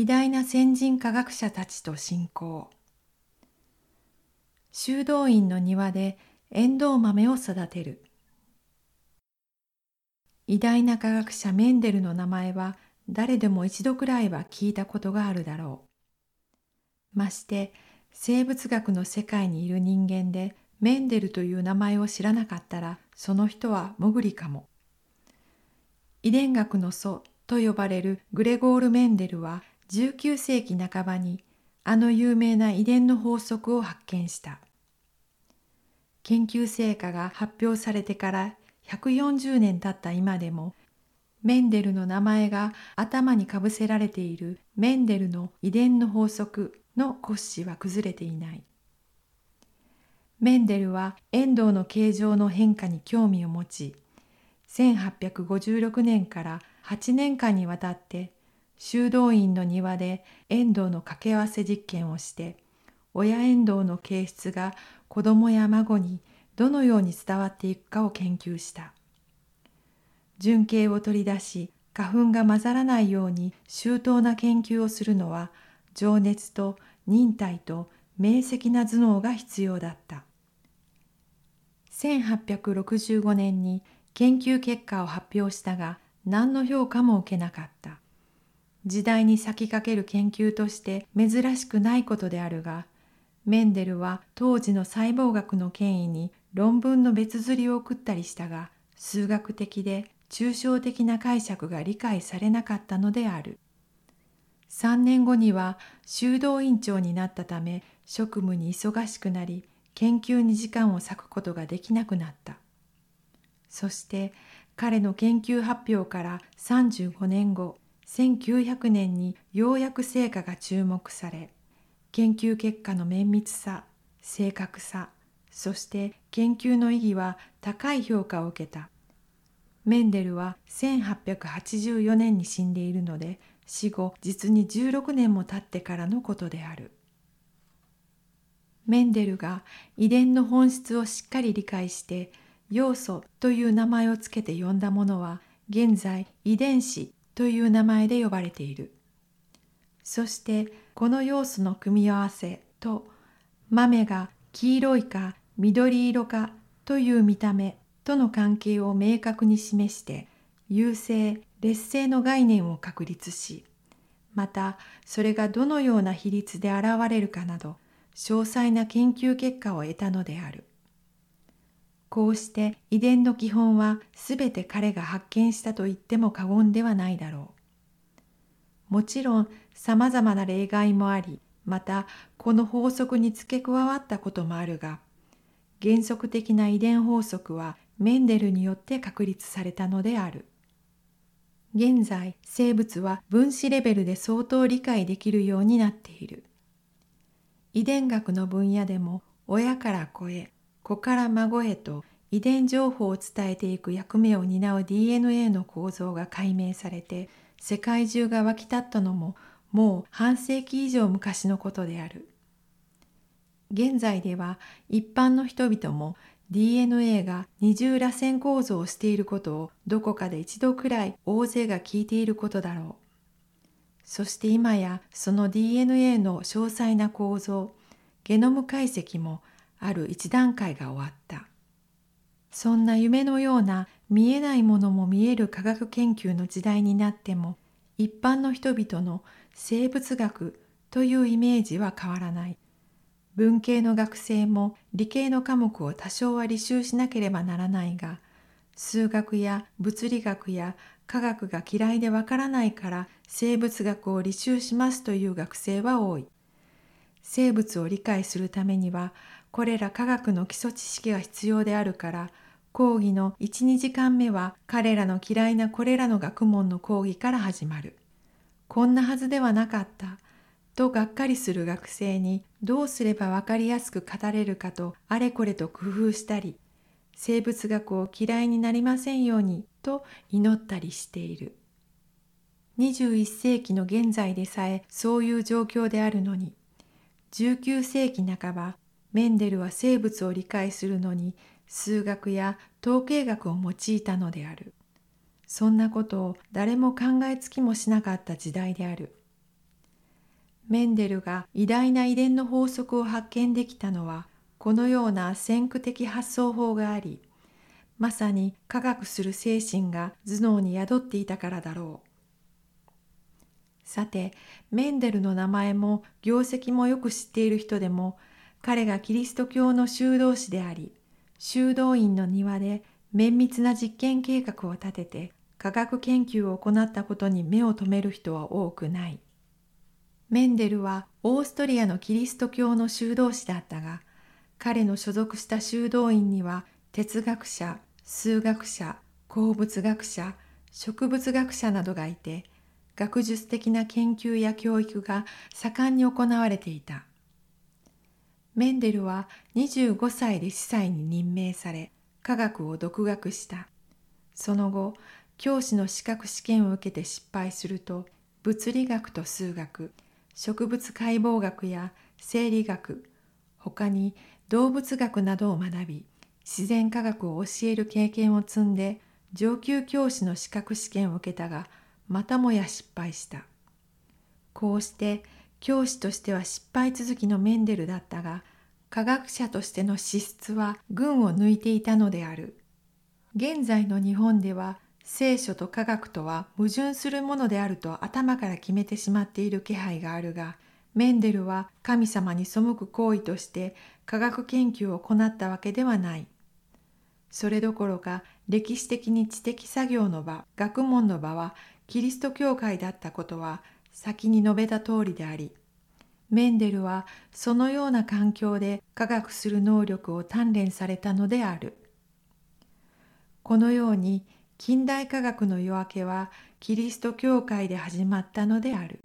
偉大な先人科学者たちと信仰修道院の庭でエンドウ豆を育てる偉大な科学者メンデルの名前は誰でも一度くらいは聞いたことがあるだろう。まして生物学の世界にいる人間でメンデルという名前を知らなかったらその人は潜りかも。遺伝学の祖と呼ばれるグレゴール・メンデルは19世紀半ばにあの有名な遺伝の法則を発見した。研究成果が発表されてから140年経った今でもメンデルの名前が頭にかぶせられているメンデルの遺伝の法則の骨子は崩れていない。メンデルは遠藤の形状の変化に興味を持ち、1856年から8年間にわたって修道院の庭で遠藤の掛け合わせ実験をして、親遠藤の形質が子供や孫にどのように伝わっていくかを研究した。純形を取り出し、花粉が混ざらないように周到な研究をするのは、情熱と忍耐と明晰な頭脳が必要だった。1865年に研究結果を発表したが何の評価も受けなかった。時代に先駆ける研究として珍しくないことであるが、メンデルは当時の細胞学の権威に論文の別釣りを送ったりしたが、数学的で抽象的な解釈が理解されなかったのである。3年後には修道院長になったため職務に忙しくなり研究に時間を割くことができなくなった。そして彼の研究発表から35年後1900年にようやく成果が注目され研究結果の綿密さ正確さそして研究の意義は高い評価を受けたメンデルは1884年に死んでいるので死後実に16年も経ってからのことである。メンデルが遺伝の本質をしっかり理解して要素という名前をつけて呼んだものは現在遺伝子という名前で呼ばれている。そしてこの要素の組み合わせと豆が黄色いか緑色かという見た目との関係を明確に示して優勢劣勢の概念を確立しまたそれがどのような比率で現れるかなど詳細な研究結果を得たのであるこうして遺伝の基本はすべて彼が発見したと言っても過言ではないだろうもちろんさまざまな例外もありまたこの法則に付け加わったこともあるが原則的な遺伝法則はメンデルによって確立されたのである。現在、生物は分子レベルで相当理解できるようになっている。遺伝学の分野でも親から子へ、子から孫へと遺伝情報を伝えていく役目を担う DNA の構造が解明されて世界中が沸き立ったのももう半世紀以上昔のことである。現在では一般の人々も DNA が二重螺旋構造をしていることをどこかで一度くらい大勢が聞いていることだろう。そして今やその DNA の詳細な構造、ゲノム解析もある一段階が終わった。そんな夢のような見えないものも見える科学研究の時代になっても一般の人々の生物学というイメージは変わらない。文系の学生も理系の科目を多少は履修しなければならないが数学や物理学や科学が嫌いでわからないから生物学を履修しますという学生は多い。生物を理解するためにはこれら科学の基礎知識が必要であるから講義の1、2時間目は彼らの嫌いなこれらの学問の講義から始まる。こんなはずではなかった。とがっかりする学生にどうすればわかりやすく語れるかとあれこれと工夫したり生物学を嫌いになりませんようにと祈ったりしている21世紀の現在でさえそういう状況であるのに19世紀半ばメンデルは生物を理解するのに数学や統計学を用いたのである。そんなことを誰も考えつきもしなかった時代である。メンデルが偉大な遺伝の法則を発見できたのはこのような先駆的発想法がありまさに科学する精神が頭脳に宿っていたからだろう。さてメンデルの名前も業績もよく知っている人でも彼がキリスト教の修道士であり修道院の庭で綿密な実験計画を立てて科学研究を行ったことに目を留める人は多くない。メンデルはオーストリアのキリスト教の修道士だったが、彼の所属した修道院には哲学者、数学者、鉱物学者、植物学者などがいて、学術的な研究や教育が盛んに行われていた。メンデルは25歳で司祭に任命され、科学を独学した。その後、教師の資格試験を受けて失敗すると、物理学と数学、植物解剖学や生理学他に動物学などを学び自然科学を教える経験を積んで上級教師の資格試験を受けたがまたもや失敗したこうして教師としては失敗続きのメンデルだったが科学者としての資質は群を抜いていたのである現在の日本では聖書と科学とは矛盾するものであると頭から決めてしまっている気配があるがメンデルは神様に背く行為として科学研究を行ったわけではない。それどころか歴史的に知的作業の場、学問の場はキリスト教会だったことは先に述べた通りであり、メンデルはそのような環境で科学する能力を鍛錬されたのである。このように近代科学の夜明けはキリスト教会で始まったのである。